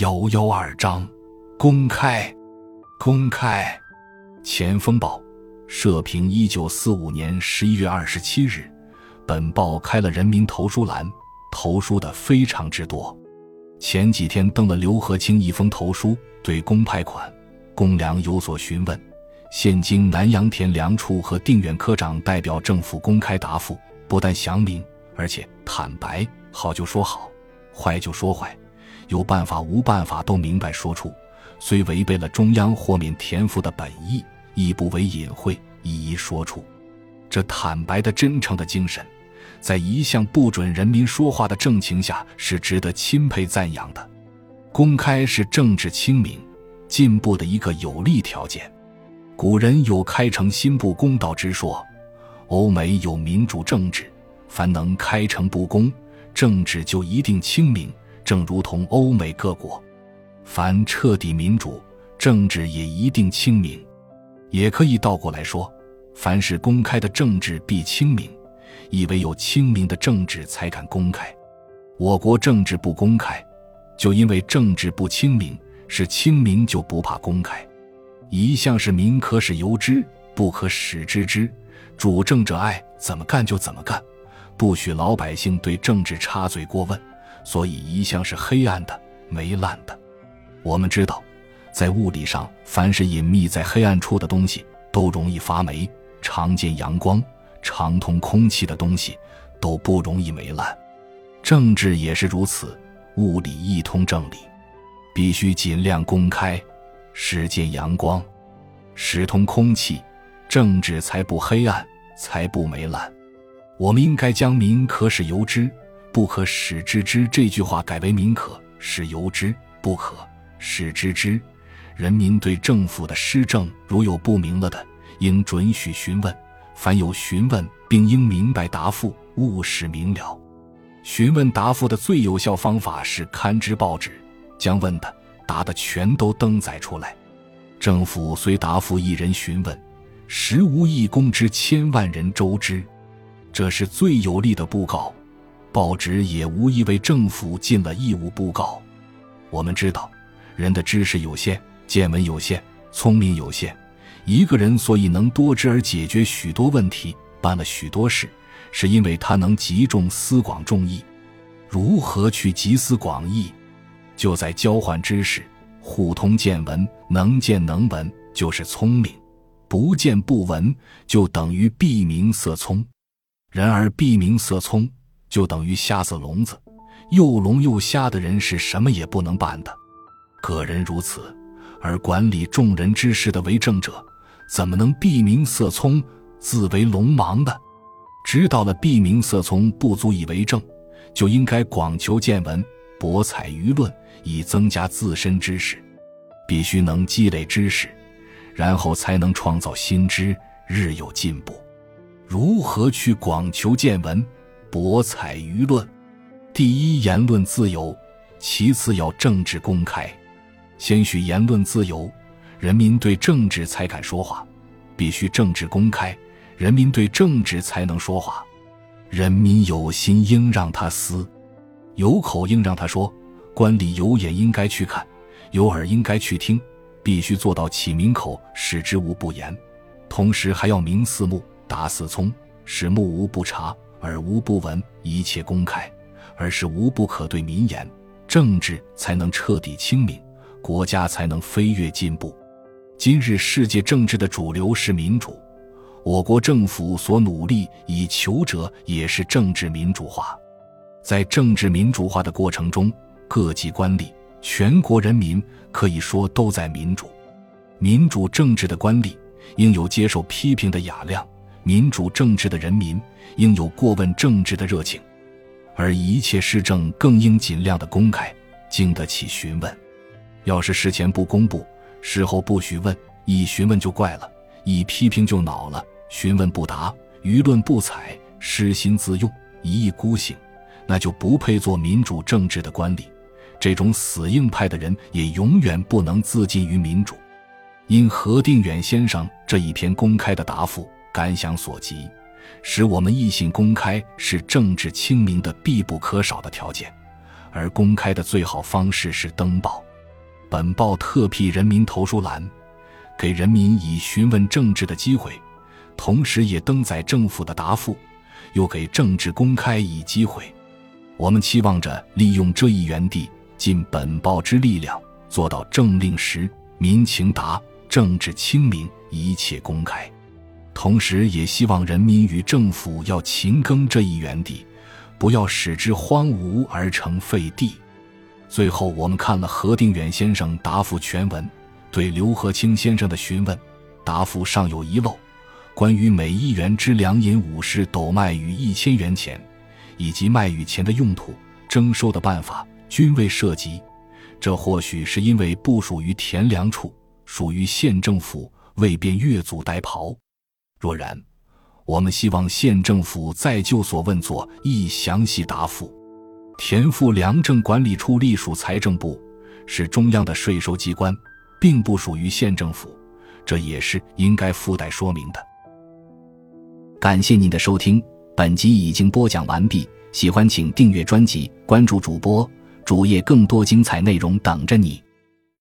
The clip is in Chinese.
幺幺二章，公开，公开。前锋报社评：一九四五年十一月二十七日，本报开了人民投书栏，投书的非常之多。前几天登了刘和清一封投书，对公派款、公粮有所询问，现经南阳田粮处和定远科长代表政府公开答复，不但详明，而且坦白，好就说好，坏就说坏。有办法无办法都明白说出，虽违背了中央豁免田赋的本意，亦不为隐晦，一一说出。这坦白的真诚的精神，在一向不准人民说话的政情下，是值得钦佩赞扬的。公开是政治清明、进步的一个有利条件。古人有开诚心不公道之说，欧美有民主政治，凡能开诚布公，政治就一定清明。正如同欧美各国，凡彻底民主，政治也一定清明。也可以倒过来说，凡是公开的政治必清明，以为有清明的政治才敢公开。我国政治不公开，就因为政治不清明，是清明就不怕公开。一向是民可使由之，不可使知之。主政者爱怎么干就怎么干，不许老百姓对政治插嘴过问。所以一向是黑暗的、霉烂的。我们知道，在物理上，凡是隐秘在黑暗处的东西都容易发霉；常见阳光、常通空气的东西都不容易霉烂。政治也是如此，物理一通正理，必须尽量公开，使见阳光，使通空气，政治才不黑暗，才不霉烂。我们应该将“民可使由之”。不可使知之这句话改为民可使由之，不可使知之。人民对政府的施政如有不明了的，应准许询问。凡有询问，并应明白答复，务使明了。询问答复的最有效方法是刊之报纸，将问的、答的全都登载出来。政府虽答复一人询问，实无一公之千万人周知，这是最有力的布告。报纸也无疑为政府尽了义务布告。我们知道，人的知识有限，见闻有限，聪明有限。一个人所以能多知而解决许多问题，办了许多事，是因为他能集中思广众义。如何去集思广益？就在交换知识，互通见闻，能见能闻就是聪明，不见不闻就等于闭明塞聪。然而闭明塞聪。就等于瞎子聋子，又聋又瞎的人是什么也不能办的。个人如此，而管理众人之事的为政者，怎么能闭明塞聪，自为聋盲的？知道了闭明塞聪不足以为政，就应该广求见闻，博采舆论，以增加自身知识。必须能积累知识，然后才能创造新知，日有进步。如何去广求见闻？博采舆论，第一言论自由，其次要政治公开。先许言论自由，人民对政治才敢说话；必须政治公开，人民对政治才能说话。人民有心应让他思，有口应让他说，官吏有眼应该去看，有耳应该去听。必须做到启民口，使之无不言；同时还要明四目，达四聪，使目无不察。而无不闻，一切公开，而是无不可对民言，政治才能彻底清明，国家才能飞跃进步。今日世界政治的主流是民主，我国政府所努力以求者也是政治民主化。在政治民主化的过程中，各级官吏、全国人民可以说都在民主。民主政治的官吏应有接受批评的雅量。民主政治的人民应有过问政治的热情，而一切施政更应尽量的公开，经得起询问。要是事前不公布，事后不许问，一询问就怪了，一批评就恼了，询问不答，舆论不采，失心自用，一意孤行，那就不配做民主政治的官吏。这种死硬派的人也永远不能自尽于民主。因何定远先生这一篇公开的答复。感想所及，使我们异性公开是政治清明的必不可少的条件，而公开的最好方式是登报。本报特辟人民投书栏，给人民以询问政治的机会，同时也登载政府的答复，又给政治公开以机会。我们期望着利用这一原地，尽本报之力量，做到政令实、民情达、政治清明，一切公开。同时，也希望人民与政府要勤耕这一园地，不要使之荒芜而成废地。最后，我们看了何定远先生答复全文，对刘和清先生的询问答复尚有遗漏，关于每一元之粮银五十斗卖与一千元钱，以及卖与钱的用途、征收的办法，均未涉及。这或许是因为不属于田粮处，属于县政府，未便越俎代庖。若然，我们希望县政府再就所问作一详细答复。田赋粮政管理处隶属财政部，是中央的税收机关，并不属于县政府，这也是应该附带说明的。感谢您的收听，本集已经播讲完毕。喜欢请订阅专辑，关注主播主页，更多精彩内容等着你。